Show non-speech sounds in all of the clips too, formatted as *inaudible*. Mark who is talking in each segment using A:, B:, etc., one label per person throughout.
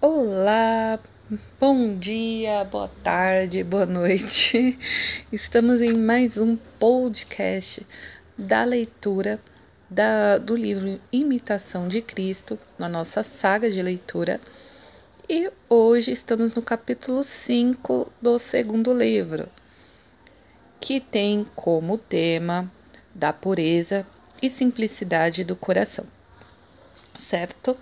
A: Olá, bom dia, boa tarde, boa noite. *laughs* Estamos em mais um podcast da leitura da, do livro Imitação de Cristo, na nossa saga de leitura. E hoje estamos no capítulo 5 do segundo livro, que tem como tema da pureza e simplicidade do coração, certo?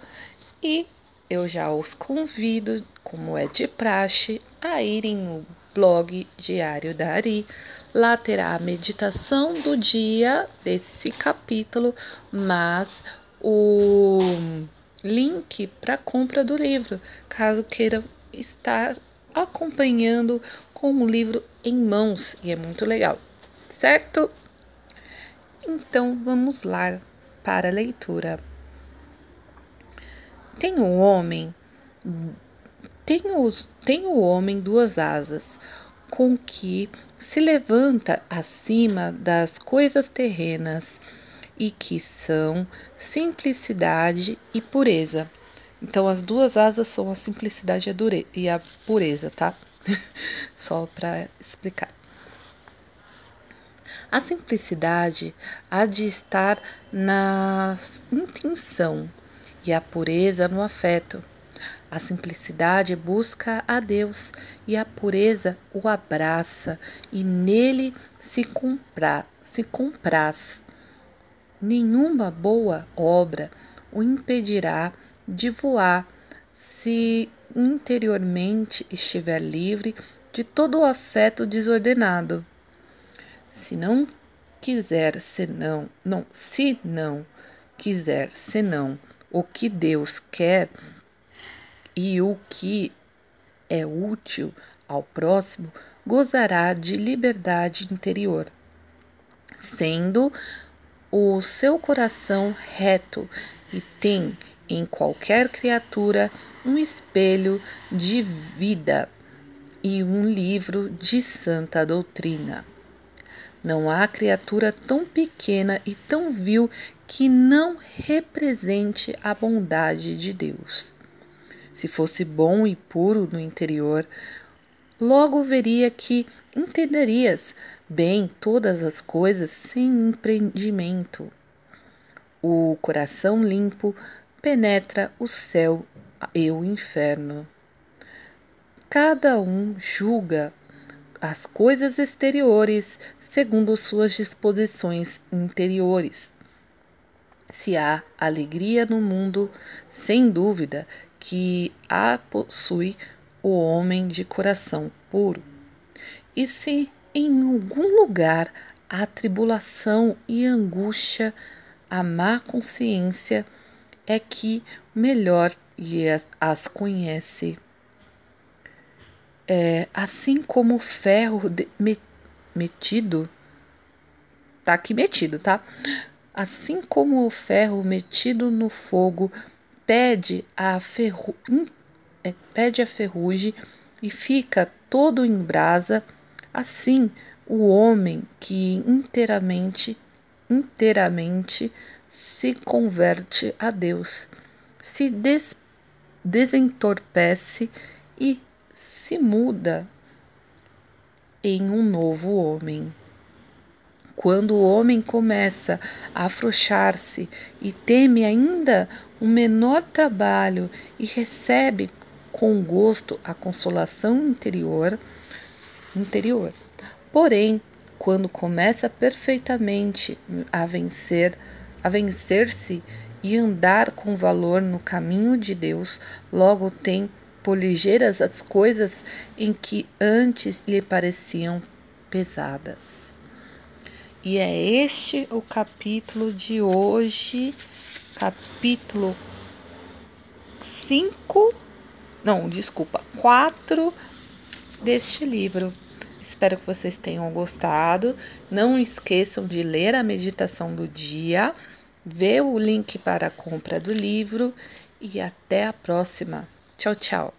A: E eu já os convido, como é de praxe, a irem no blog Diário da Ari. Lá terá a meditação do dia desse capítulo, mas o link para compra do livro, caso queiram estar acompanhando com o livro em mãos, e é muito legal, certo? Então vamos lá para a leitura. Tem o homem, tem, os, tem o homem duas asas, com que se levanta acima das coisas terrenas e que são simplicidade e pureza. Então, as duas asas são a simplicidade e a pureza, tá? *laughs* Só para explicar. A simplicidade há de estar na intenção e a pureza no afeto. A simplicidade busca a Deus e a pureza o abraça e nele se, compra, se compraz. Nenhuma boa obra o impedirá de voar se interiormente estiver livre de todo o afeto desordenado. Se não quiser senão, não, se não quiser senão o que Deus quer e o que é útil ao próximo, gozará de liberdade interior, sendo o seu coração reto e tem em qualquer criatura um espelho de vida e um livro de santa doutrina. Não há criatura tão pequena e tão vil que não represente a bondade de Deus. Se fosse bom e puro no interior, logo veria que entenderias bem todas as coisas sem empreendimento. O coração limpo penetra o céu e o inferno. Cada um julga as coisas exteriores segundo suas disposições interiores. Se há alegria no mundo, sem dúvida que a possui o homem de coração puro. E se em algum lugar há tribulação e angústia, a má consciência é que melhor as conhece. É, assim como o ferro metido, tá aqui metido, tá? Assim como o ferro metido no fogo pede a, ferru é, pede a ferrugem e fica todo em brasa, assim o homem que inteiramente, inteiramente se converte a Deus, se des desentorpece e se muda em um novo homem. Quando o homem começa a afrouxar-se e teme ainda um menor trabalho e recebe com gosto a consolação interior, interior. Porém, quando começa perfeitamente a vencer, a vencer-se e andar com valor no caminho de Deus, logo tem por ligeiras as coisas em que antes lhe pareciam pesadas. E é este o capítulo de hoje, capítulo 5, não, desculpa, 4 deste livro. Espero que vocês tenham gostado. Não esqueçam de ler a meditação do dia, ver o link para a compra do livro e até a próxima. Tchau, tchau.